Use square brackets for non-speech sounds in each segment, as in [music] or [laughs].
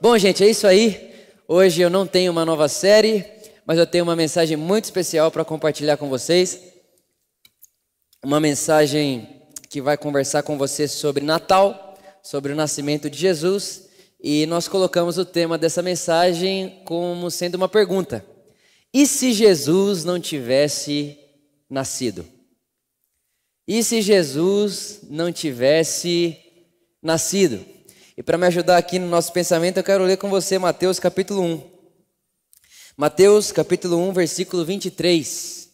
Bom, gente, é isso aí. Hoje eu não tenho uma nova série, mas eu tenho uma mensagem muito especial para compartilhar com vocês. Uma mensagem que vai conversar com você sobre Natal, sobre o nascimento de Jesus, e nós colocamos o tema dessa mensagem como sendo uma pergunta: E se Jesus não tivesse nascido? E se Jesus não tivesse nascido? E para me ajudar aqui no nosso pensamento, eu quero ler com você Mateus capítulo 1. Mateus capítulo 1, versículo 23.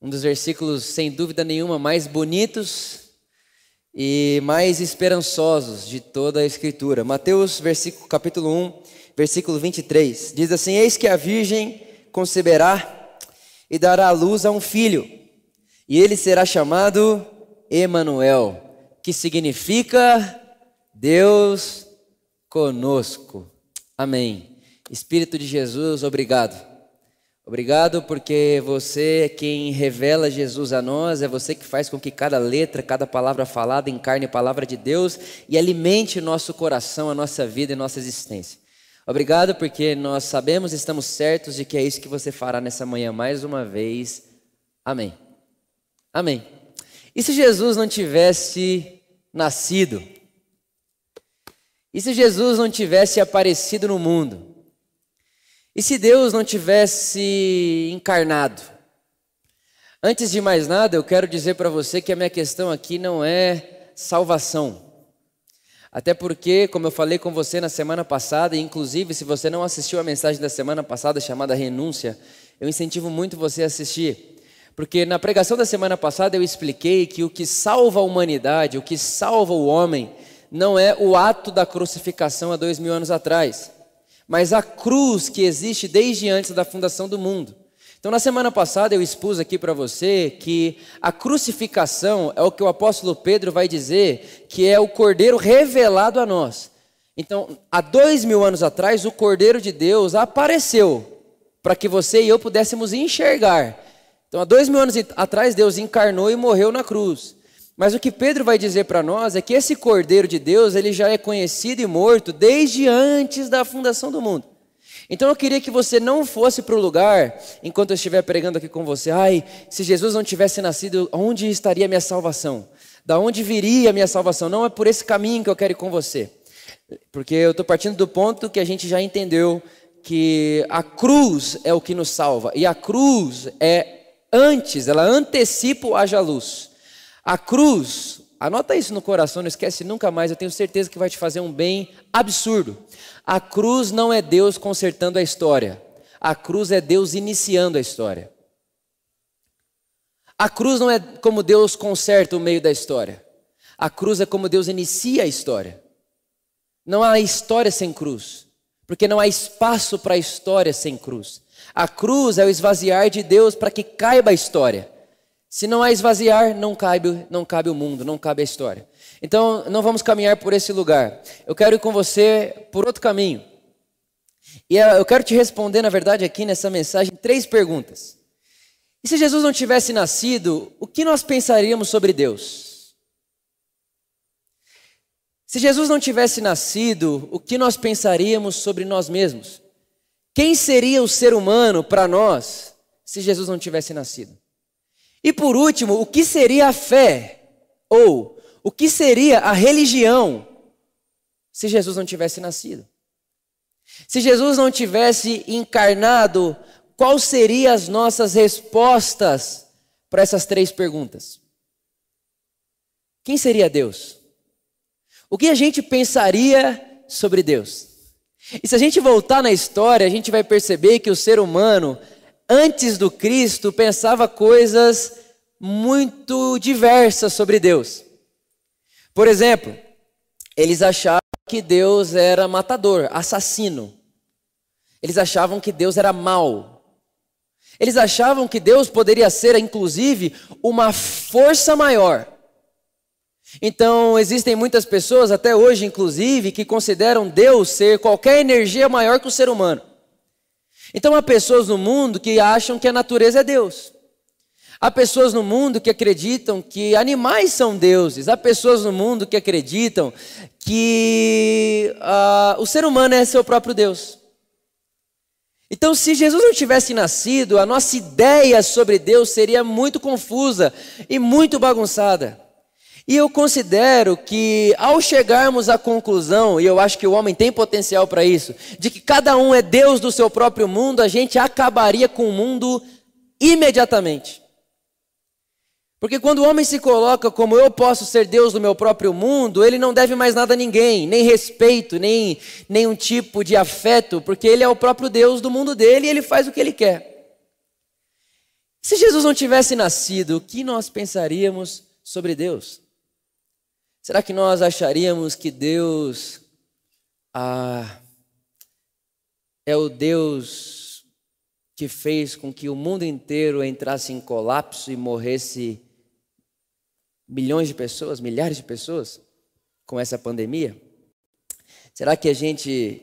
Um dos versículos, sem dúvida nenhuma, mais bonitos e mais esperançosos de toda a Escritura. Mateus versículo, capítulo 1, versículo 23. Diz assim: Eis que a virgem conceberá e dará à luz a um filho, e ele será chamado Emanuel, que significa Deus conosco. Amém. Espírito de Jesus, obrigado. Obrigado porque você é quem revela Jesus a nós, é você que faz com que cada letra, cada palavra falada encarne a palavra de Deus e alimente nosso coração, a nossa vida e nossa existência. Obrigado porque nós sabemos estamos certos de que é isso que você fará nessa manhã mais uma vez. Amém. Amém. E se Jesus não tivesse nascido? E se Jesus não tivesse aparecido no mundo? E se Deus não tivesse encarnado? Antes de mais nada, eu quero dizer para você que a minha questão aqui não é salvação. Até porque, como eu falei com você na semana passada, e inclusive se você não assistiu a mensagem da semana passada chamada Renúncia, eu incentivo muito você a assistir. Porque na pregação da semana passada eu expliquei que o que salva a humanidade, o que salva o homem, não é o ato da crucificação há dois mil anos atrás, mas a cruz que existe desde antes da fundação do mundo. Então, na semana passada, eu expus aqui para você que a crucificação é o que o apóstolo Pedro vai dizer que é o cordeiro revelado a nós. Então, há dois mil anos atrás, o cordeiro de Deus apareceu para que você e eu pudéssemos enxergar. Então, há dois mil anos atrás, Deus encarnou e morreu na cruz. Mas o que Pedro vai dizer para nós é que esse Cordeiro de Deus, ele já é conhecido e morto desde antes da fundação do mundo. Então eu queria que você não fosse para o lugar, enquanto eu estiver pregando aqui com você, ai, se Jesus não tivesse nascido, onde estaria a minha salvação? Da onde viria a minha salvação? Não é por esse caminho que eu quero ir com você. Porque eu estou partindo do ponto que a gente já entendeu que a cruz é o que nos salva. E a cruz é antes, ela antecipa o haja luz. A cruz, anota isso no coração, não esquece nunca mais, eu tenho certeza que vai te fazer um bem absurdo. A cruz não é Deus consertando a história, a cruz é Deus iniciando a história. A cruz não é como Deus conserta o meio da história, a cruz é como Deus inicia a história. Não há história sem cruz, porque não há espaço para a história sem cruz. A cruz é o esvaziar de Deus para que caiba a história. Se não há esvaziar, não cabe, não cabe o mundo, não cabe a história. Então, não vamos caminhar por esse lugar. Eu quero ir com você por outro caminho. E eu quero te responder, na verdade, aqui nessa mensagem, três perguntas. E se Jesus não tivesse nascido, o que nós pensaríamos sobre Deus? Se Jesus não tivesse nascido, o que nós pensaríamos sobre nós mesmos? Quem seria o ser humano para nós se Jesus não tivesse nascido? E por último, o que seria a fé? Ou o que seria a religião se Jesus não tivesse nascido? Se Jesus não tivesse encarnado, quais seriam as nossas respostas para essas três perguntas? Quem seria Deus? O que a gente pensaria sobre Deus? E se a gente voltar na história, a gente vai perceber que o ser humano antes do Cristo, pensava coisas muito diversas sobre Deus. Por exemplo, eles achavam que Deus era matador, assassino. Eles achavam que Deus era mau. Eles achavam que Deus poderia ser, inclusive, uma força maior. Então, existem muitas pessoas, até hoje, inclusive, que consideram Deus ser qualquer energia maior que o ser humano. Então há pessoas no mundo que acham que a natureza é Deus. Há pessoas no mundo que acreditam que animais são deuses, há pessoas no mundo que acreditam que uh, o ser humano é seu próprio Deus. Então, se Jesus não tivesse nascido, a nossa ideia sobre Deus seria muito confusa e muito bagunçada. E eu considero que ao chegarmos à conclusão, e eu acho que o homem tem potencial para isso, de que cada um é Deus do seu próprio mundo, a gente acabaria com o mundo imediatamente. Porque quando o homem se coloca como eu posso ser Deus do meu próprio mundo, ele não deve mais nada a ninguém, nem respeito, nem nenhum tipo de afeto, porque ele é o próprio Deus do mundo dele e ele faz o que ele quer. Se Jesus não tivesse nascido, o que nós pensaríamos sobre Deus? Será que nós acharíamos que Deus ah, é o Deus que fez com que o mundo inteiro entrasse em colapso e morresse milhões de pessoas, milhares de pessoas com essa pandemia? Será que a gente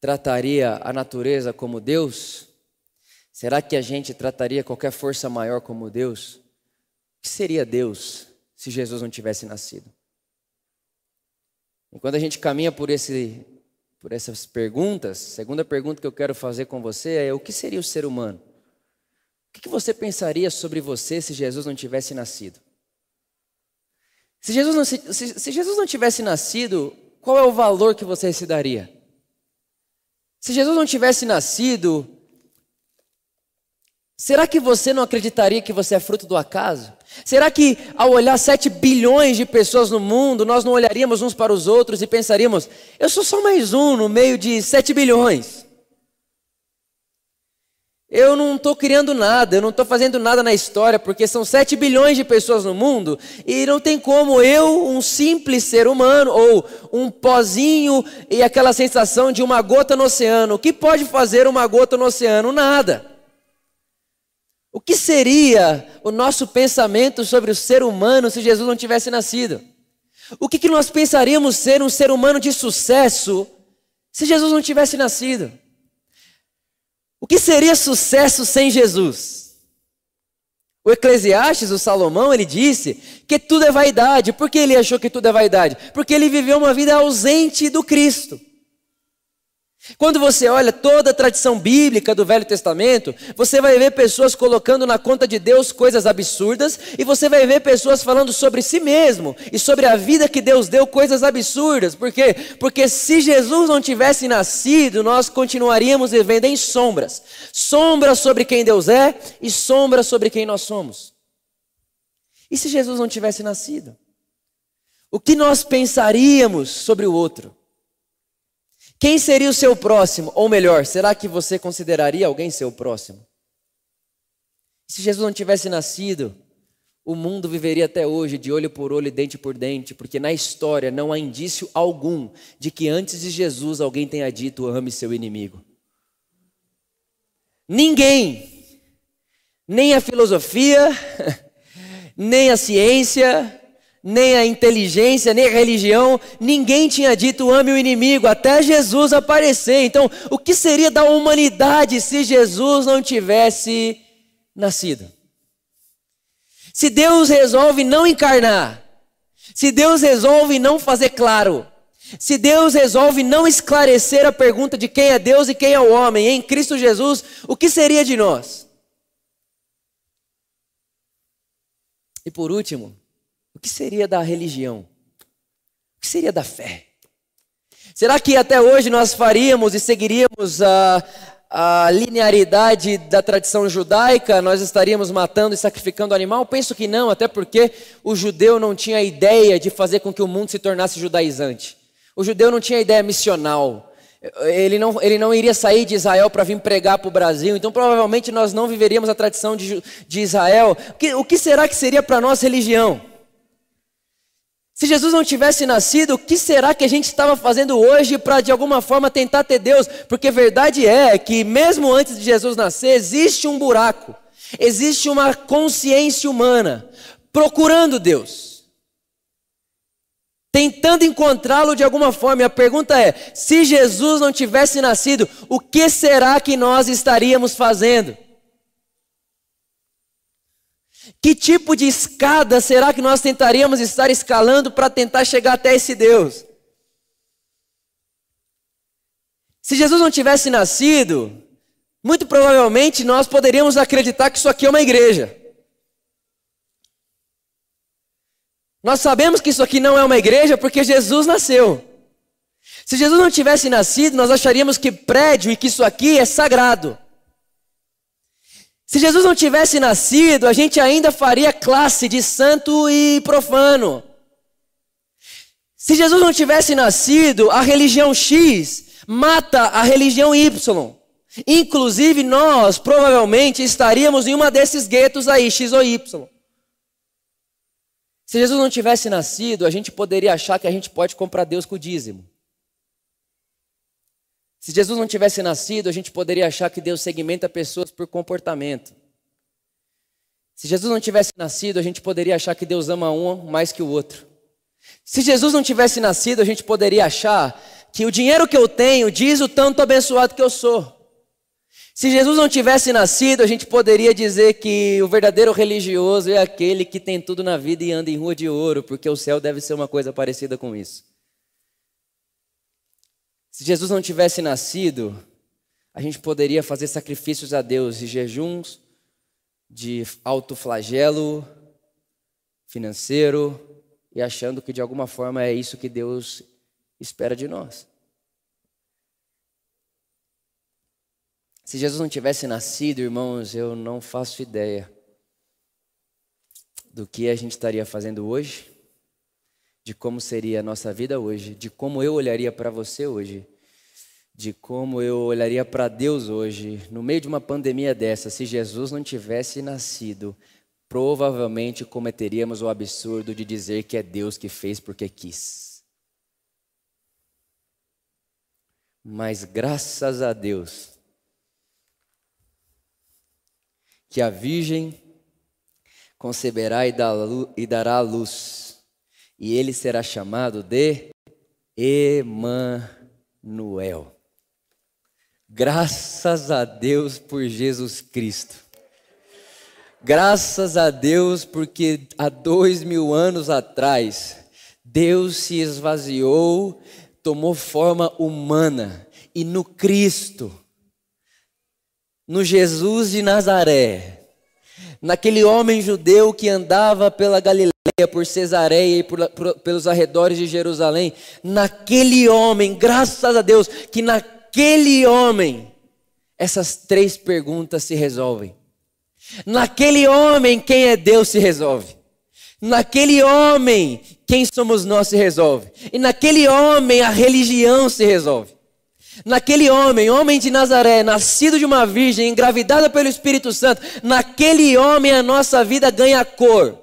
trataria a natureza como Deus? Será que a gente trataria qualquer força maior como Deus? O que seria Deus se Jesus não tivesse nascido? E quando a gente caminha por, esse, por essas perguntas, a segunda pergunta que eu quero fazer com você é: o que seria o ser humano? O que você pensaria sobre você se Jesus não tivesse nascido? Se Jesus não, se, se Jesus não tivesse nascido, qual é o valor que você se daria? Se Jesus não tivesse nascido, será que você não acreditaria que você é fruto do acaso? Será que ao olhar 7 bilhões de pessoas no mundo, nós não olharíamos uns para os outros e pensaríamos: eu sou só mais um no meio de 7 bilhões? Eu não estou criando nada, eu não estou fazendo nada na história, porque são 7 bilhões de pessoas no mundo e não tem como eu, um simples ser humano, ou um pozinho e aquela sensação de uma gota no oceano. O que pode fazer uma gota no oceano? Nada. O que seria o nosso pensamento sobre o ser humano se Jesus não tivesse nascido? O que, que nós pensaríamos ser um ser humano de sucesso se Jesus não tivesse nascido? O que seria sucesso sem Jesus? O Eclesiastes, o Salomão, ele disse que tudo é vaidade. Por que ele achou que tudo é vaidade? Porque ele viveu uma vida ausente do Cristo. Quando você olha toda a tradição bíblica do Velho Testamento, você vai ver pessoas colocando na conta de Deus coisas absurdas, e você vai ver pessoas falando sobre si mesmo e sobre a vida que Deus deu coisas absurdas. Por quê? Porque se Jesus não tivesse nascido, nós continuaríamos vivendo em sombras sombras sobre quem Deus é e sombras sobre quem nós somos. E se Jesus não tivesse nascido? O que nós pensaríamos sobre o outro? Quem seria o seu próximo? Ou melhor, será que você consideraria alguém seu próximo? Se Jesus não tivesse nascido, o mundo viveria até hoje de olho por olho e dente por dente, porque na história não há indício algum de que antes de Jesus alguém tenha dito ame seu inimigo. Ninguém, nem a filosofia, [laughs] nem a ciência, nem a inteligência, nem a religião, ninguém tinha dito ame o inimigo, até Jesus aparecer. Então, o que seria da humanidade se Jesus não tivesse nascido? Se Deus resolve não encarnar, se Deus resolve não fazer claro, se Deus resolve não esclarecer a pergunta de quem é Deus e quem é o homem em Cristo Jesus, o que seria de nós? E por último, que seria da religião? O que seria da fé? Será que até hoje nós faríamos e seguiríamos a, a linearidade da tradição judaica? Nós estaríamos matando e sacrificando animal? Penso que não, até porque o judeu não tinha ideia de fazer com que o mundo se tornasse judaizante. O judeu não tinha ideia missional. Ele não, ele não iria sair de Israel para vir pregar para o Brasil, então provavelmente nós não viveríamos a tradição de, de Israel. O que, o que será que seria para nós religião? Se Jesus não tivesse nascido, o que será que a gente estava fazendo hoje para de alguma forma tentar ter Deus? Porque verdade é que mesmo antes de Jesus nascer, existe um buraco, existe uma consciência humana procurando Deus, tentando encontrá-lo de alguma forma. E a pergunta é: se Jesus não tivesse nascido, o que será que nós estaríamos fazendo? Que tipo de escada será que nós tentaríamos estar escalando para tentar chegar até esse Deus? Se Jesus não tivesse nascido, muito provavelmente nós poderíamos acreditar que isso aqui é uma igreja. Nós sabemos que isso aqui não é uma igreja porque Jesus nasceu. Se Jesus não tivesse nascido, nós acharíamos que prédio e que isso aqui é sagrado. Se Jesus não tivesse nascido, a gente ainda faria classe de santo e profano. Se Jesus não tivesse nascido, a religião X mata a religião Y. Inclusive, nós provavelmente estaríamos em uma desses guetos aí, X ou Y. Se Jesus não tivesse nascido, a gente poderia achar que a gente pode comprar Deus com o dízimo. Se Jesus não tivesse nascido, a gente poderia achar que Deus segmenta pessoas por comportamento. Se Jesus não tivesse nascido, a gente poderia achar que Deus ama um mais que o outro. Se Jesus não tivesse nascido, a gente poderia achar que o dinheiro que eu tenho diz o tanto abençoado que eu sou. Se Jesus não tivesse nascido, a gente poderia dizer que o verdadeiro religioso é aquele que tem tudo na vida e anda em rua de ouro, porque o céu deve ser uma coisa parecida com isso. Se Jesus não tivesse nascido, a gente poderia fazer sacrifícios a Deus e jejuns de alto flagelo financeiro e achando que de alguma forma é isso que Deus espera de nós. Se Jesus não tivesse nascido, irmãos, eu não faço ideia do que a gente estaria fazendo hoje, de como seria a nossa vida hoje, de como eu olharia para você hoje, de como eu olharia para Deus hoje, no meio de uma pandemia dessa, se Jesus não tivesse nascido, provavelmente cometeríamos o absurdo de dizer que é Deus que fez porque quis. Mas graças a Deus que a Virgem conceberá e dará a luz, e ele será chamado de Emanuel. Graças a Deus por Jesus Cristo. Graças a Deus porque há dois mil anos atrás Deus se esvaziou tomou forma humana e no Cristo, no Jesus de Nazaré, naquele homem judeu que andava pela Galileia, por Cesareia e por, por, pelos arredores de Jerusalém, naquele homem, graças a Deus, que naquele homem essas três perguntas se resolvem. Naquele homem, quem é Deus se resolve. Naquele homem, quem somos nós se resolve. E naquele homem a religião se resolve. Naquele homem, homem de Nazaré, nascido de uma virgem, engravidada pelo Espírito Santo, naquele homem a nossa vida ganha cor.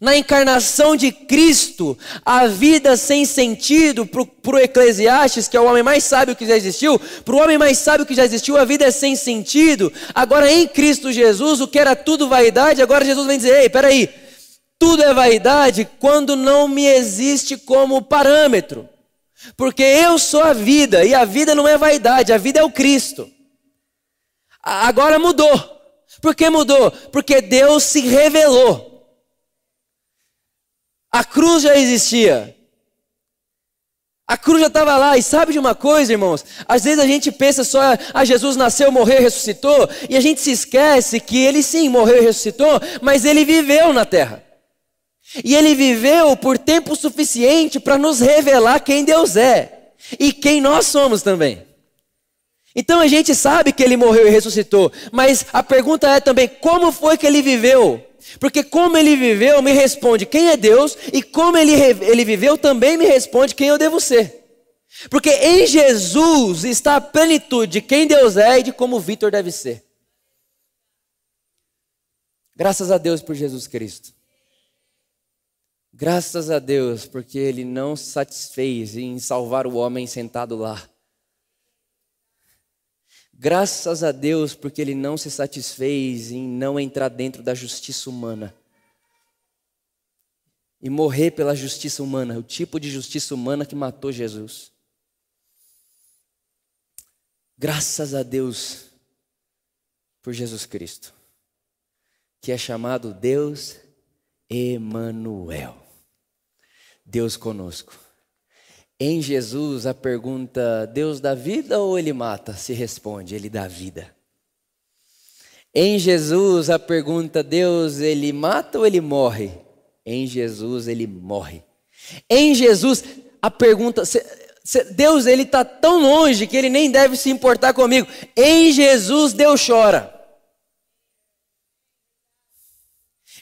Na encarnação de Cristo, a vida sem sentido para o Eclesiastes, que é o homem mais sábio que já existiu, para o homem mais sábio que já existiu, a vida é sem sentido. Agora em Cristo Jesus, o que era tudo vaidade, agora Jesus vem dizer: ei, peraí, tudo é vaidade quando não me existe como parâmetro. Porque eu sou a vida e a vida não é vaidade, a vida é o Cristo. Agora mudou. Por que mudou? Porque Deus se revelou. A cruz já existia. A cruz já estava lá, e sabe de uma coisa, irmãos? Às vezes a gente pensa só, ah, Jesus nasceu, morreu, ressuscitou, e a gente se esquece que ele sim morreu e ressuscitou, mas ele viveu na terra. E ele viveu por tempo suficiente para nos revelar quem Deus é e quem nós somos também. Então a gente sabe que ele morreu e ressuscitou, mas a pergunta é também como foi que ele viveu? Porque como ele viveu me responde quem é Deus e como ele, ele viveu também me responde quem eu devo ser. Porque em Jesus está a plenitude de quem Deus é e de como Vitor deve ser. Graças a Deus por Jesus Cristo. Graças a Deus, porque Ele não satisfez em salvar o homem sentado lá. Graças a Deus, porque Ele não se satisfez em não entrar dentro da justiça humana e morrer pela justiça humana, o tipo de justiça humana que matou Jesus. Graças a Deus por Jesus Cristo. que é chamado Deus Emanuel. Deus conosco. Em Jesus, a pergunta: Deus dá vida ou ele mata? Se responde: Ele dá vida. Em Jesus, a pergunta: Deus, ele mata ou ele morre? Em Jesus, ele morre. Em Jesus, a pergunta: Deus, ele está tão longe que ele nem deve se importar comigo. Em Jesus, Deus chora.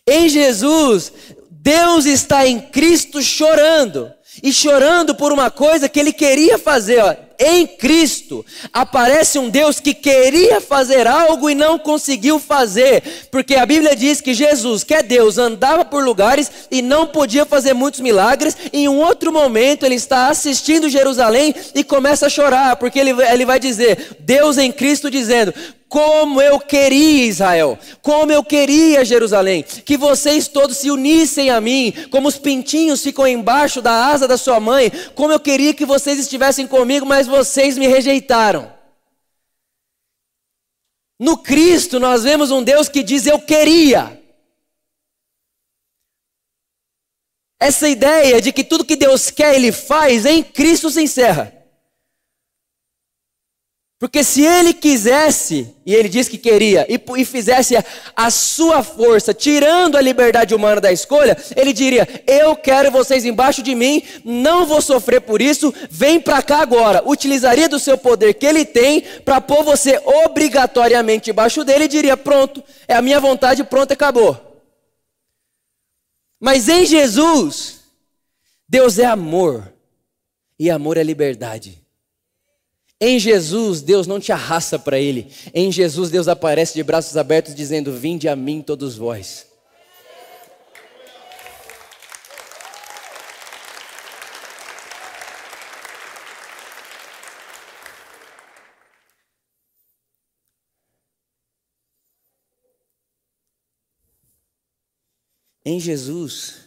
Em Jesus, Deus está em Cristo chorando e chorando por uma coisa que ele queria fazer. Ó. Em Cristo aparece um Deus que queria fazer algo e não conseguiu fazer, porque a Bíblia diz que Jesus, que é Deus, andava por lugares e não podia fazer muitos milagres. Em um outro momento, ele está assistindo Jerusalém e começa a chorar, porque ele, ele vai dizer: Deus em Cristo dizendo: como eu queria Israel, como eu queria Jerusalém, que vocês todos se unissem a mim, como os pintinhos ficam embaixo da asa da sua mãe, como eu queria que vocês estivessem comigo, mas vocês me rejeitaram. No Cristo nós vemos um Deus que diz eu queria. Essa ideia de que tudo que Deus quer, Ele faz, em Cristo se encerra. Porque se ele quisesse, e ele disse que queria, e, e, fizesse a sua força, tirando a liberdade humana da escolha, ele diria: Eu quero vocês embaixo de mim, não vou sofrer por isso, vem para cá agora. Utilizaria do seu poder que ele tem para pôr você obrigatoriamente embaixo dele e diria: Pronto, é a minha vontade, pronto, acabou. Mas em Jesus, Deus é amor, e amor é liberdade. Em Jesus, Deus não te arrasta para Ele. Em Jesus, Deus aparece de braços abertos, dizendo: Vinde a mim, todos vós. Em Jesus,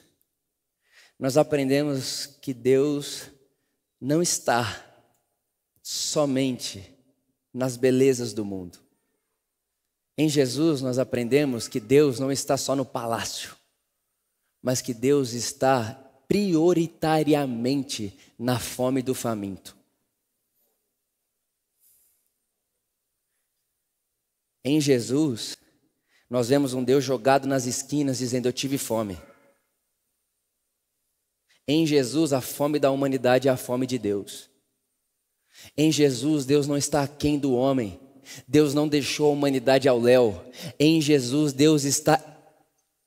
nós aprendemos que Deus não está somente nas belezas do mundo. Em Jesus nós aprendemos que Deus não está só no palácio, mas que Deus está prioritariamente na fome do faminto. Em Jesus, nós vemos um Deus jogado nas esquinas dizendo: Eu tive fome. Em Jesus, a fome da humanidade é a fome de Deus. Em Jesus, Deus não está aquém do homem. Deus não deixou a humanidade ao léu. Em Jesus, Deus está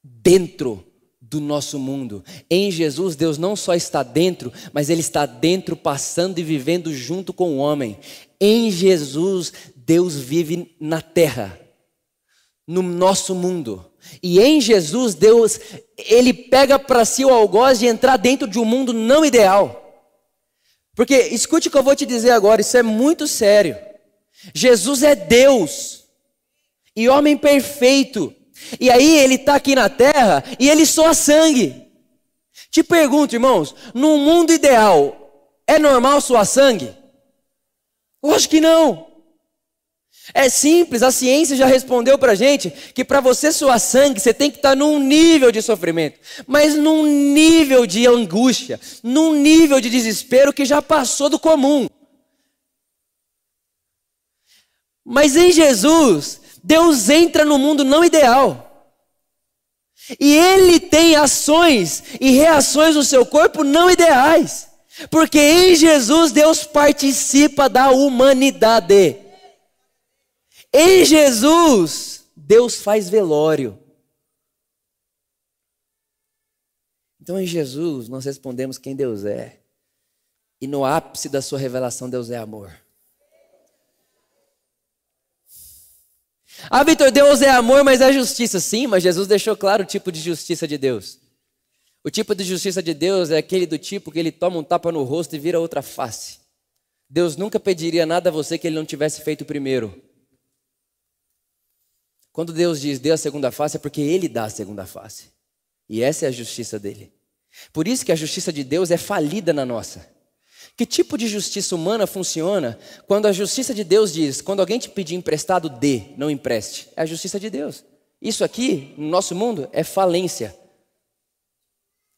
dentro do nosso mundo. Em Jesus, Deus não só está dentro, mas Ele está dentro, passando e vivendo junto com o homem. Em Jesus, Deus vive na terra, no nosso mundo. E em Jesus, Deus, Ele pega para si o algoz de entrar dentro de um mundo não ideal. Porque escute o que eu vou te dizer agora, isso é muito sério. Jesus é Deus e homem perfeito. E aí ele está aqui na terra e ele soa sangue. Te pergunto, irmãos, num mundo ideal, é normal soar sangue? Eu acho que não. É simples, a ciência já respondeu para gente que para você suar sangue, você tem que estar tá num nível de sofrimento, mas num nível de angústia, num nível de desespero que já passou do comum. Mas em Jesus, Deus entra no mundo não ideal. E Ele tem ações e reações no seu corpo não ideais. Porque em Jesus Deus participa da humanidade. Em Jesus, Deus faz velório. Então, em Jesus, nós respondemos quem Deus é. E no ápice da sua revelação, Deus é amor. Ah, Vitor, Deus é amor, mas é justiça. Sim, mas Jesus deixou claro o tipo de justiça de Deus. O tipo de justiça de Deus é aquele do tipo que ele toma um tapa no rosto e vira outra face. Deus nunca pediria nada a você que ele não tivesse feito primeiro. Quando Deus diz dê a segunda face, é porque Ele dá a segunda face. E essa é a justiça dele. Por isso que a justiça de Deus é falida na nossa. Que tipo de justiça humana funciona quando a justiça de Deus diz: quando alguém te pedir emprestado, dê, não empreste? É a justiça de Deus. Isso aqui, no nosso mundo, é falência.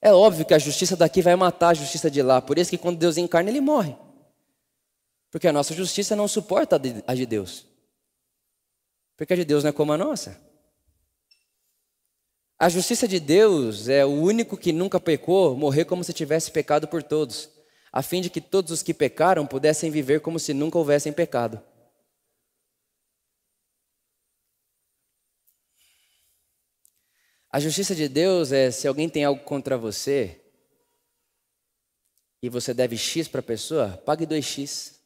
É óbvio que a justiça daqui vai matar a justiça de lá. Por isso que quando Deus encarna, ele morre. Porque a nossa justiça não suporta a de Deus. Porque a de Deus não é como a nossa. A justiça de Deus é o único que nunca pecou morrer como se tivesse pecado por todos, a fim de que todos os que pecaram pudessem viver como se nunca houvessem pecado. A justiça de Deus é se alguém tem algo contra você e você deve X para a pessoa, pague 2X.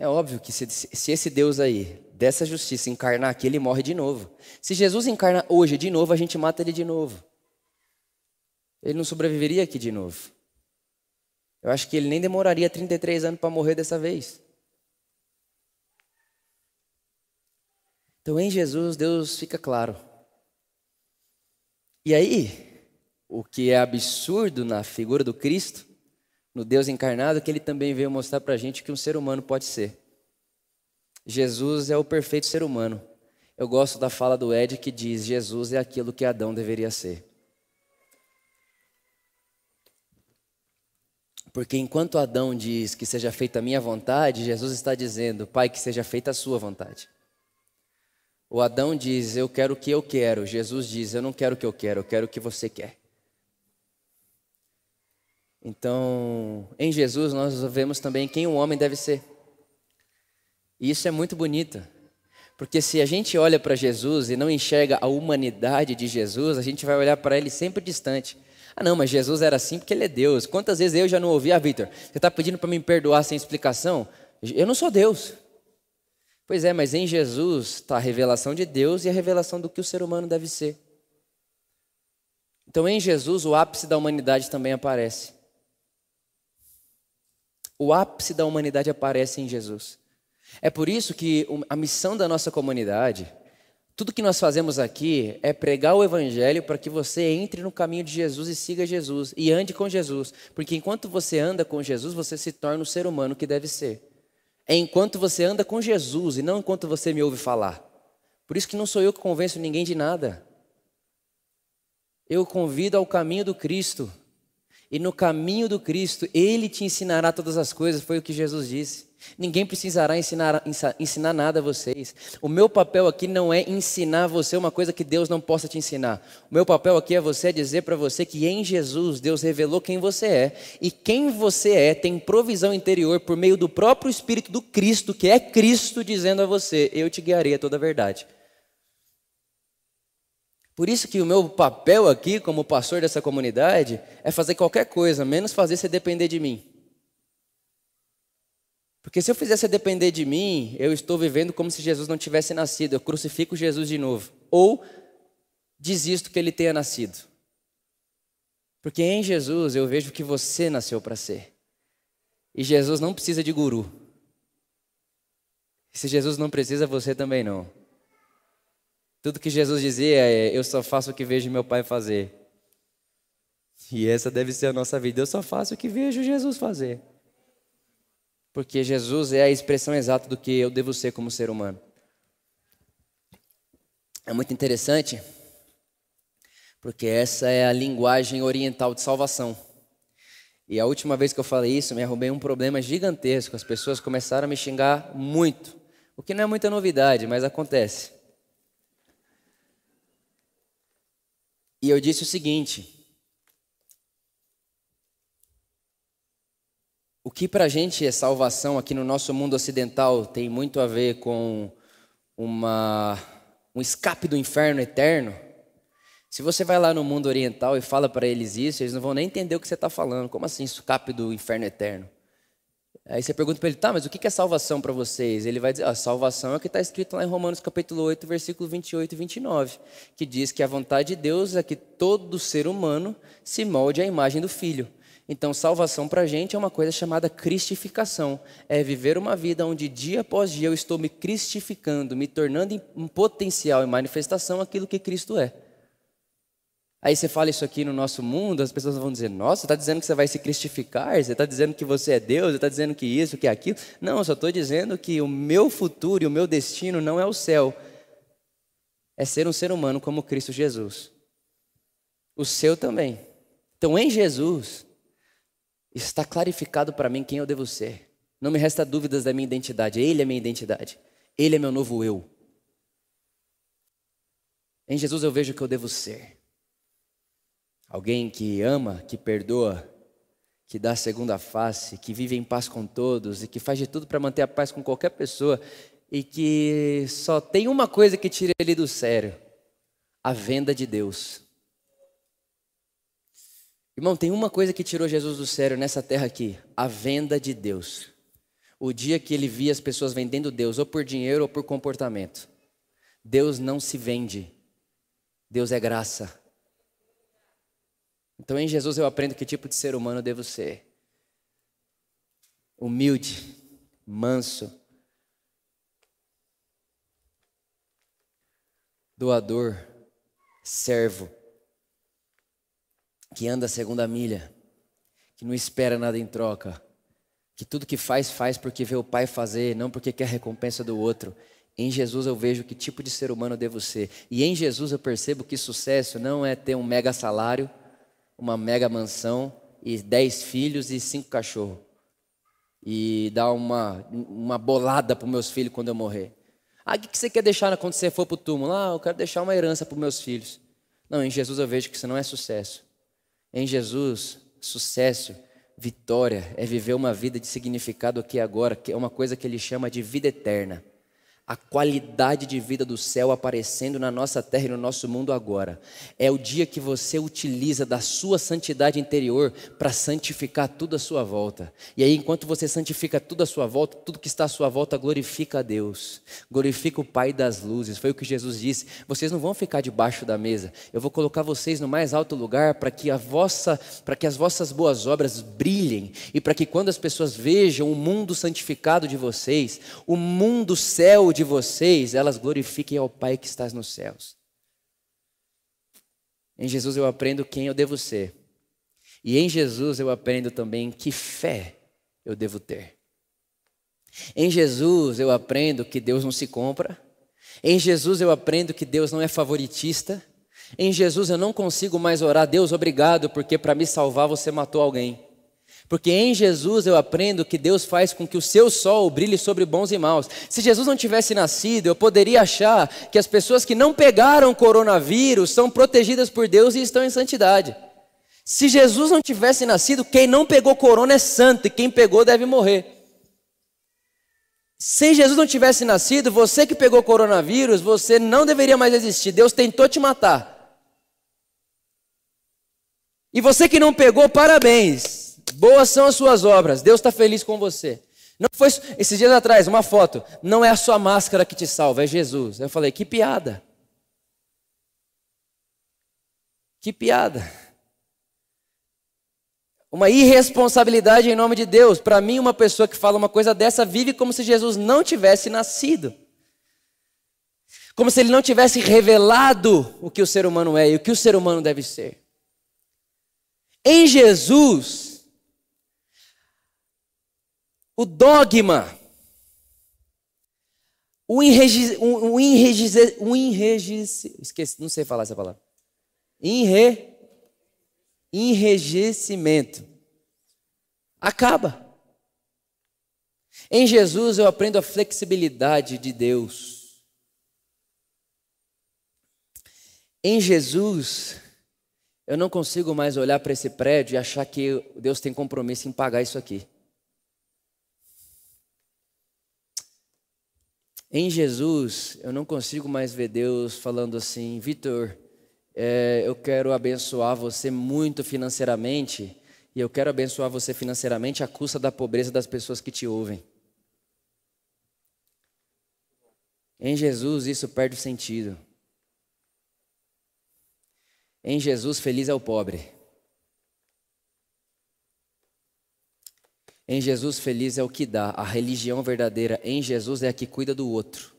É óbvio que se, se, esse Deus aí, dessa justiça, encarnar aqui, ele morre de novo. Se Jesus encarna hoje de novo, a gente mata ele de novo. Ele não sobreviveria aqui de novo. Eu acho que ele nem demoraria 33 anos para morrer dessa vez. Então, em Jesus, Deus fica claro. E aí, o que é absurdo na figura do Cristo, no Deus encarnado, que ele também veio mostrar para a gente que um ser humano pode ser. Jesus é o perfeito ser humano. Eu gosto da fala do Ed que diz: Jesus é aquilo que Adão deveria ser. Porque enquanto Adão diz que seja feita a minha vontade, Jesus está dizendo, Pai, que seja feita a sua vontade. O Adão diz: Eu quero o que eu quero. Jesus diz: Eu não quero o que eu quero, eu quero o que você quer. Então, em Jesus, nós vemos também quem o homem deve ser. E isso é muito bonito. Porque se a gente olha para Jesus e não enxerga a humanidade de Jesus, a gente vai olhar para ele sempre distante. Ah, não, mas Jesus era assim porque ele é Deus. Quantas vezes eu já não ouvi, ah, Victor, você está pedindo para me perdoar sem explicação? Eu não sou Deus. Pois é, mas em Jesus está a revelação de Deus e a revelação do que o ser humano deve ser. Então, em Jesus, o ápice da humanidade também aparece. O ápice da humanidade aparece em Jesus. É por isso que a missão da nossa comunidade, tudo que nós fazemos aqui é pregar o Evangelho para que você entre no caminho de Jesus e siga Jesus e ande com Jesus. Porque enquanto você anda com Jesus, você se torna o ser humano que deve ser é enquanto você anda com Jesus e não enquanto você me ouve falar. Por isso que não sou eu que convenço ninguém de nada. Eu convido ao caminho do Cristo. E no caminho do Cristo, Ele te ensinará todas as coisas, foi o que Jesus disse. Ninguém precisará ensinar, ensinar nada a vocês. O meu papel aqui não é ensinar você uma coisa que Deus não possa te ensinar. O meu papel aqui é você dizer para você que em Jesus Deus revelou quem você é. E quem você é tem provisão interior por meio do próprio Espírito do Cristo, que é Cristo, dizendo a você: Eu te guiarei a toda a verdade. Por isso que o meu papel aqui, como pastor dessa comunidade, é fazer qualquer coisa, menos fazer você depender de mim. Porque se eu fizesse depender de mim, eu estou vivendo como se Jesus não tivesse nascido. Eu crucifico Jesus de novo. Ou desisto que ele tenha nascido. Porque em Jesus eu vejo que você nasceu para ser. E Jesus não precisa de guru. Se Jesus não precisa, você também não. Tudo que Jesus dizia é: Eu só faço o que vejo meu Pai fazer. E essa deve ser a nossa vida. Eu só faço o que vejo Jesus fazer. Porque Jesus é a expressão exata do que eu devo ser como ser humano. É muito interessante, porque essa é a linguagem oriental de salvação. E a última vez que eu falei isso, me arrumei um problema gigantesco. As pessoas começaram a me xingar muito. O que não é muita novidade, mas acontece. E eu disse o seguinte: O que para a gente é salvação aqui no nosso mundo ocidental tem muito a ver com uma, um escape do inferno eterno. Se você vai lá no mundo oriental e fala para eles isso, eles não vão nem entender o que você está falando. Como assim, escape do inferno eterno? Aí você pergunta para ele, tá, mas o que é salvação para vocês? Ele vai dizer, a salvação é o que está escrito lá em Romanos capítulo 8, versículo 28 e 29, que diz que a vontade de Deus é que todo ser humano se molde à imagem do Filho. Então, salvação para a gente é uma coisa chamada cristificação. É viver uma vida onde dia após dia eu estou me cristificando, me tornando em potencial e manifestação aquilo que Cristo é. Aí você fala isso aqui no nosso mundo, as pessoas vão dizer: Nossa, você está dizendo que você vai se cristificar? Você está dizendo que você é Deus? Você está dizendo que isso, que aquilo? Não, eu só estou dizendo que o meu futuro e o meu destino não é o céu, é ser um ser humano como Cristo Jesus. O seu também. Então, em Jesus, está clarificado para mim quem eu devo ser. Não me resta dúvidas da minha identidade. Ele é minha identidade. Ele é meu novo eu. Em Jesus eu vejo que eu devo ser. Alguém que ama, que perdoa, que dá a segunda face, que vive em paz com todos e que faz de tudo para manter a paz com qualquer pessoa e que só tem uma coisa que tira ele do sério: a venda de Deus. Irmão, tem uma coisa que tirou Jesus do sério nessa terra aqui: a venda de Deus. O dia que ele via as pessoas vendendo Deus, ou por dinheiro ou por comportamento. Deus não se vende, Deus é graça. Então em Jesus eu aprendo que tipo de ser humano devo ser. Humilde, manso, doador, servo, que anda a segunda milha, que não espera nada em troca, que tudo que faz, faz porque vê o Pai fazer, não porque quer recompensa do outro. Em Jesus eu vejo que tipo de ser humano devo ser. E em Jesus eu percebo que sucesso não é ter um mega salário, uma mega mansão e dez filhos e cinco cachorros. E dar uma, uma bolada para meus filhos quando eu morrer. Ah, o que você quer deixar quando você for para o túmulo? Ah, eu quero deixar uma herança para meus filhos. Não, em Jesus eu vejo que isso não é sucesso. Em Jesus, sucesso, vitória, é viver uma vida de significado aqui agora, que é uma coisa que ele chama de vida eterna a qualidade de vida do céu aparecendo na nossa terra e no nosso mundo agora. É o dia que você utiliza da sua santidade interior para santificar tudo à sua volta. E aí, enquanto você santifica tudo à sua volta, tudo que está à sua volta glorifica a Deus, glorifica o Pai das luzes. Foi o que Jesus disse: vocês não vão ficar debaixo da mesa, eu vou colocar vocês no mais alto lugar para que, a vossa, que as vossas boas obras brilhem e para que quando as pessoas vejam o mundo santificado de vocês, o mundo céu de de vocês, elas glorifiquem ao Pai que está nos céus. Em Jesus eu aprendo quem eu devo ser. E em Jesus eu aprendo também que fé eu devo ter. Em Jesus eu aprendo que Deus não se compra. Em Jesus eu aprendo que Deus não é favoritista. Em Jesus eu não consigo mais orar, Deus, obrigado, porque para me salvar você matou alguém. Porque em Jesus eu aprendo que Deus faz com que o seu sol brilhe sobre bons e maus. Se Jesus não tivesse nascido, eu poderia achar que as pessoas que não pegaram coronavírus são protegidas por Deus e estão em santidade. Se Jesus não tivesse nascido, quem não pegou corona é santo e quem pegou deve morrer. Se Jesus não tivesse nascido, você que pegou coronavírus, você não deveria mais existir. Deus tentou te matar. E você que não pegou, parabéns. Boas são as suas obras, Deus está feliz com você. Não foi esses dias atrás, uma foto. Não é a sua máscara que te salva, é Jesus. Eu falei, que piada. Que piada. Uma irresponsabilidade em nome de Deus. Para mim, uma pessoa que fala uma coisa dessa vive como se Jesus não tivesse nascido. Como se ele não tivesse revelado o que o ser humano é e o que o ser humano deve ser. Em Jesus, o dogma, o enregis, o o enregis, esqueci, não sei falar essa palavra. Enre, enregecimento. Acaba. Em Jesus eu aprendo a flexibilidade de Deus. Em Jesus, eu não consigo mais olhar para esse prédio e achar que Deus tem compromisso em pagar isso aqui. Em Jesus, eu não consigo mais ver Deus falando assim, Vitor, é, eu quero abençoar você muito financeiramente, e eu quero abençoar você financeiramente à custa da pobreza das pessoas que te ouvem. Em Jesus, isso perde o sentido. Em Jesus, feliz é o pobre. Em Jesus, feliz é o que dá. A religião verdadeira em Jesus é a que cuida do outro.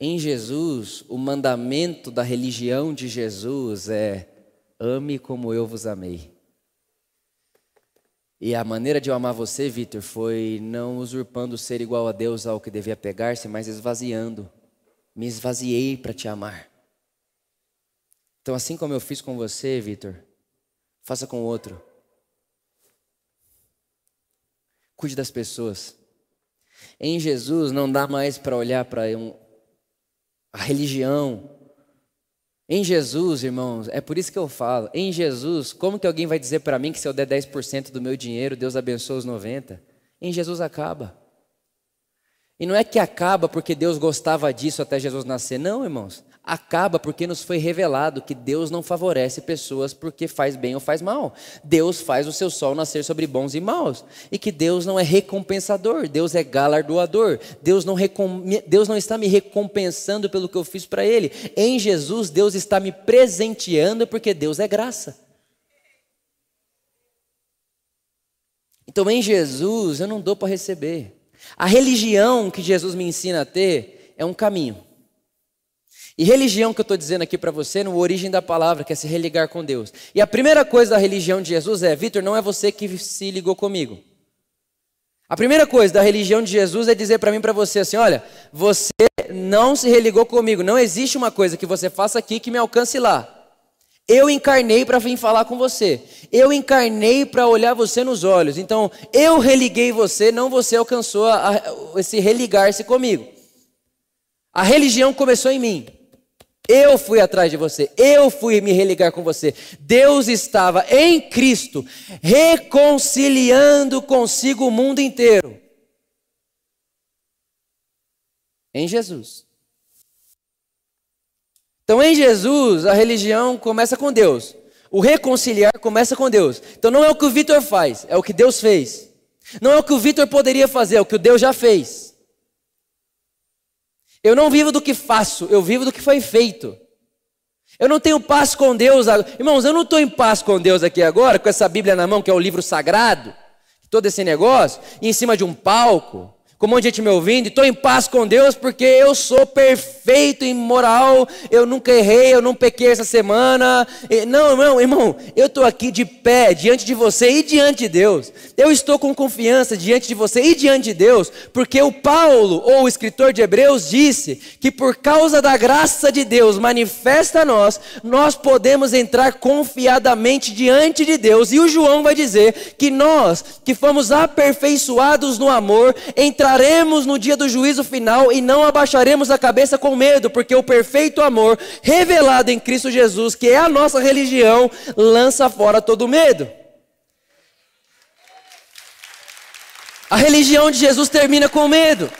Em Jesus, o mandamento da religião de Jesus é: ame como eu vos amei. E a maneira de eu amar você, Vitor, foi não usurpando ser igual a Deus ao que devia pegar-se, mas esvaziando. Me esvaziei para te amar. Então, assim como eu fiz com você, Vitor, faça com o outro. Cuide das pessoas. Em Jesus não dá mais para olhar para um, a religião. Em Jesus, irmãos, é por isso que eu falo, em Jesus, como que alguém vai dizer para mim que se eu der 10% do meu dinheiro, Deus abençoa os 90? Em Jesus acaba. E não é que acaba porque Deus gostava disso até Jesus nascer, não, irmãos acaba porque nos foi revelado que Deus não favorece pessoas porque faz bem ou faz mal. Deus faz o seu sol nascer sobre bons e maus. E que Deus não é recompensador, Deus é galardoador. Deus não, recom... Deus não está me recompensando pelo que eu fiz para Ele. Em Jesus, Deus está me presenteando porque Deus é graça. Então, em Jesus, eu não dou para receber. A religião que Jesus me ensina a ter é um caminho. E religião que eu estou dizendo aqui para você, no origem da palavra, que é se religar com Deus. E a primeira coisa da religião de Jesus é, Vitor, não é você que se ligou comigo. A primeira coisa da religião de Jesus é dizer para mim, para você assim, olha, você não se religou comigo. Não existe uma coisa que você faça aqui que me alcance lá. Eu encarnei para vir falar com você. Eu encarnei para olhar você nos olhos. Então, eu religuei você, não você alcançou a, a, esse religar-se comigo. A religião começou em mim. Eu fui atrás de você, eu fui me religar com você. Deus estava em Cristo, reconciliando consigo o mundo inteiro. Em Jesus. Então, em Jesus, a religião começa com Deus. O reconciliar começa com Deus. Então, não é o que o Vitor faz, é o que Deus fez. Não é o que o Vitor poderia fazer, é o que o Deus já fez. Eu não vivo do que faço, eu vivo do que foi feito. Eu não tenho paz com Deus. Irmãos, eu não estou em paz com Deus aqui agora, com essa Bíblia na mão, que é o livro sagrado, todo esse negócio, e em cima de um palco, com um monte de gente me ouvindo, e estou em paz com Deus porque eu sou perfeito em moral, eu nunca errei, eu não pequei essa semana. Não, não, irmão, eu estou aqui de pé diante de você e diante de Deus. Eu estou com confiança diante de você e diante de Deus, porque o Paulo, ou o escritor de Hebreus, disse que por causa da graça de Deus manifesta a nós, nós podemos entrar confiadamente diante de Deus. E o João vai dizer que nós, que fomos aperfeiçoados no amor, entraremos entraremos no dia do juízo final e não abaixaremos a cabeça com medo, porque o perfeito amor revelado em Cristo Jesus, que é a nossa religião, lança fora todo medo. A religião de Jesus termina com medo.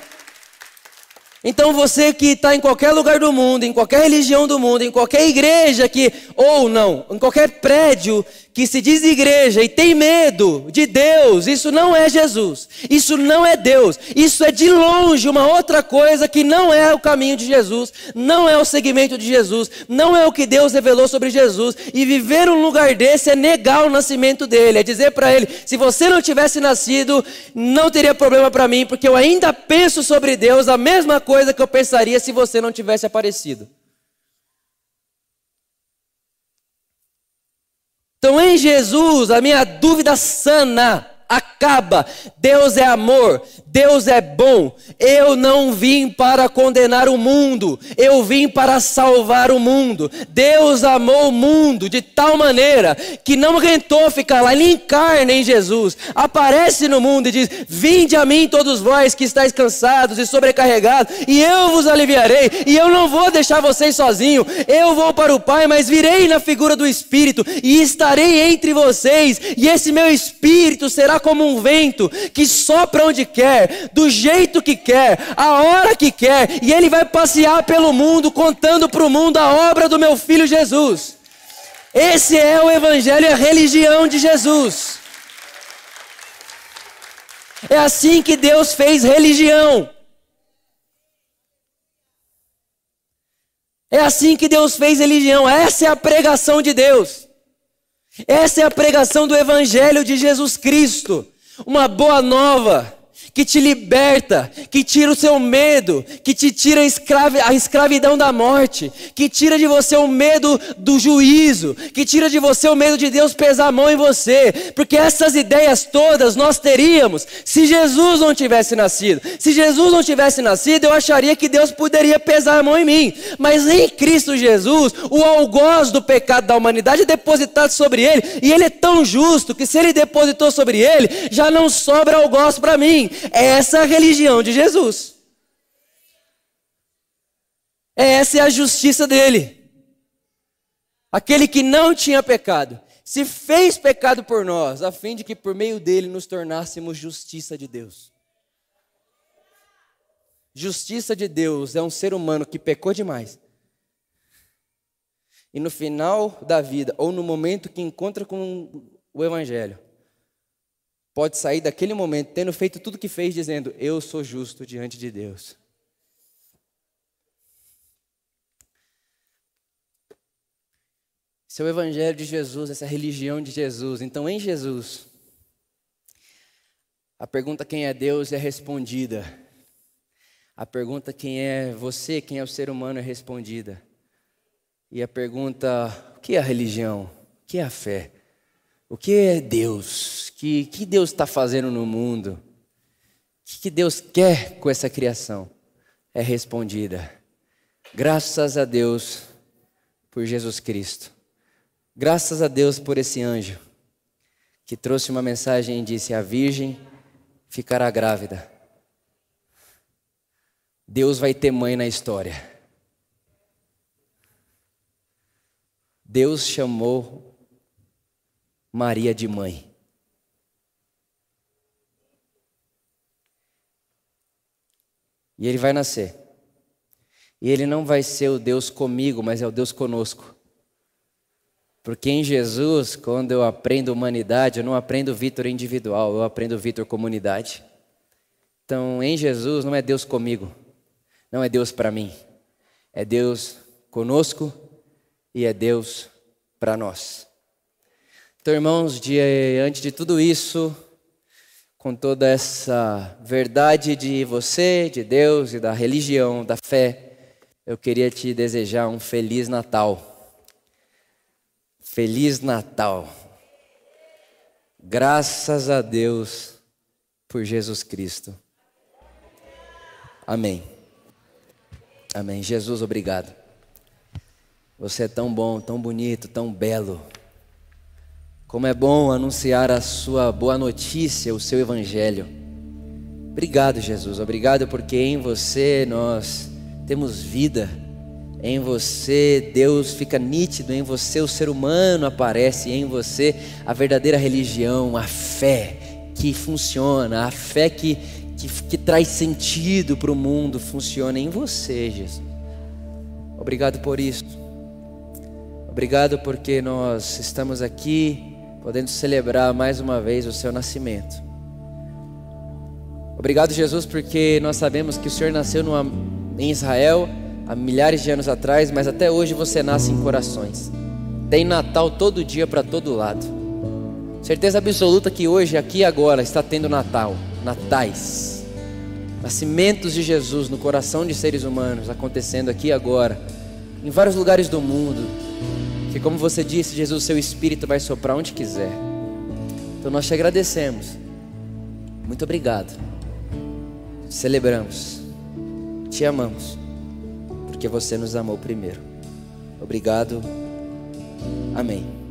Então você que está em qualquer lugar do mundo, em qualquer religião do mundo, em qualquer igreja que, ou não, em qualquer prédio que se diz igreja e tem medo de Deus, isso não é Jesus, isso não é Deus, isso é de longe uma outra coisa que não é o caminho de Jesus, não é o segmento de Jesus, não é o que Deus revelou sobre Jesus. E viver um lugar desse é negar o nascimento dele, é dizer para ele: se você não tivesse nascido, não teria problema para mim, porque eu ainda penso sobre Deus a mesma coisa que eu pensaria se você não tivesse aparecido. Então, em Jesus, a minha dúvida sana acaba. Deus é amor, Deus é bom. Eu não vim para condenar o mundo, eu vim para salvar o mundo. Deus amou o mundo de tal maneira que não aguentou ficar lá, ele encarna em Jesus, aparece no mundo e diz: Vinde a mim, todos vós que estáis cansados e sobrecarregados, e eu vos aliviarei, e eu não vou deixar vocês sozinhos. Eu vou para o Pai, mas virei na figura do Espírito e estarei entre vocês, e esse meu Espírito será como um vento que sopra onde quer, do jeito que quer, a hora que quer, e ele vai passear pelo mundo contando para o mundo a obra do meu filho Jesus. Esse é o Evangelho e a religião de Jesus. É assim que Deus fez religião. É assim que Deus fez religião. Essa é a pregação de Deus. Essa é a pregação do Evangelho de Jesus Cristo, uma boa nova que te liberta, que tira o seu medo, que te tira a, escravi a escravidão da morte, que tira de você o medo do juízo, que tira de você o medo de Deus pesar a mão em você, porque essas ideias todas nós teríamos se Jesus não tivesse nascido. Se Jesus não tivesse nascido, eu acharia que Deus poderia pesar a mão em mim, mas em Cristo Jesus, o algoz do pecado da humanidade é depositado sobre ele, e ele é tão justo que se ele depositou sobre ele, já não sobra algoz para mim. Essa é a religião de Jesus. Essa é a justiça dele. Aquele que não tinha pecado, se fez pecado por nós, a fim de que por meio dele nos tornássemos justiça de Deus. Justiça de Deus é um ser humano que pecou demais. E no final da vida, ou no momento que encontra com o Evangelho, pode sair daquele momento, tendo feito tudo o que fez, dizendo: Eu sou justo diante de Deus. Esse é Evangelho de Jesus, essa é religião de Jesus. Então, em Jesus, a pergunta quem é Deus é respondida. A pergunta quem é você, quem é o ser humano é respondida. E a pergunta o que é a religião? O que é a fé? O que é Deus? Que, que Deus está fazendo no mundo? O que, que Deus quer com essa criação? É respondida. Graças a Deus por Jesus Cristo. Graças a Deus por esse anjo que trouxe uma mensagem e disse: A virgem ficará grávida. Deus vai ter mãe na história. Deus chamou Maria de mãe. E ele vai nascer. E ele não vai ser o Deus comigo, mas é o Deus conosco. Porque em Jesus, quando eu aprendo humanidade, eu não aprendo Vitor individual, eu aprendo Vitor comunidade. Então, em Jesus não é Deus comigo, não é Deus para mim. É Deus conosco e é Deus para nós. Então, irmãos, diante de tudo isso, com toda essa verdade de você, de Deus e da religião, da fé, eu queria te desejar um feliz Natal. Feliz Natal. Graças a Deus por Jesus Cristo. Amém. Amém. Jesus, obrigado. Você é tão bom, tão bonito, tão belo. Como é bom anunciar a sua boa notícia, o seu evangelho. Obrigado, Jesus. Obrigado porque em você nós temos vida. Em você Deus fica nítido, em você o ser humano aparece, em você a verdadeira religião, a fé que funciona, a fé que, que, que traz sentido para o mundo funciona em você, Jesus. Obrigado por isso. Obrigado porque nós estamos aqui podendo celebrar mais uma vez o seu nascimento. Obrigado, Jesus, porque nós sabemos que o Senhor nasceu numa, em Israel há milhares de anos atrás, mas até hoje você nasce em corações. Tem Natal todo dia para todo lado. Certeza absoluta que hoje, aqui e agora, está tendo Natal, natais. Nascimentos de Jesus no coração de seres humanos acontecendo aqui e agora, em vários lugares do mundo, que como você disse, Jesus, seu Espírito vai soprar onde quiser. Então nós te agradecemos. Muito obrigado. Celebramos. Te amamos. Porque você nos amou primeiro. Obrigado. Amém.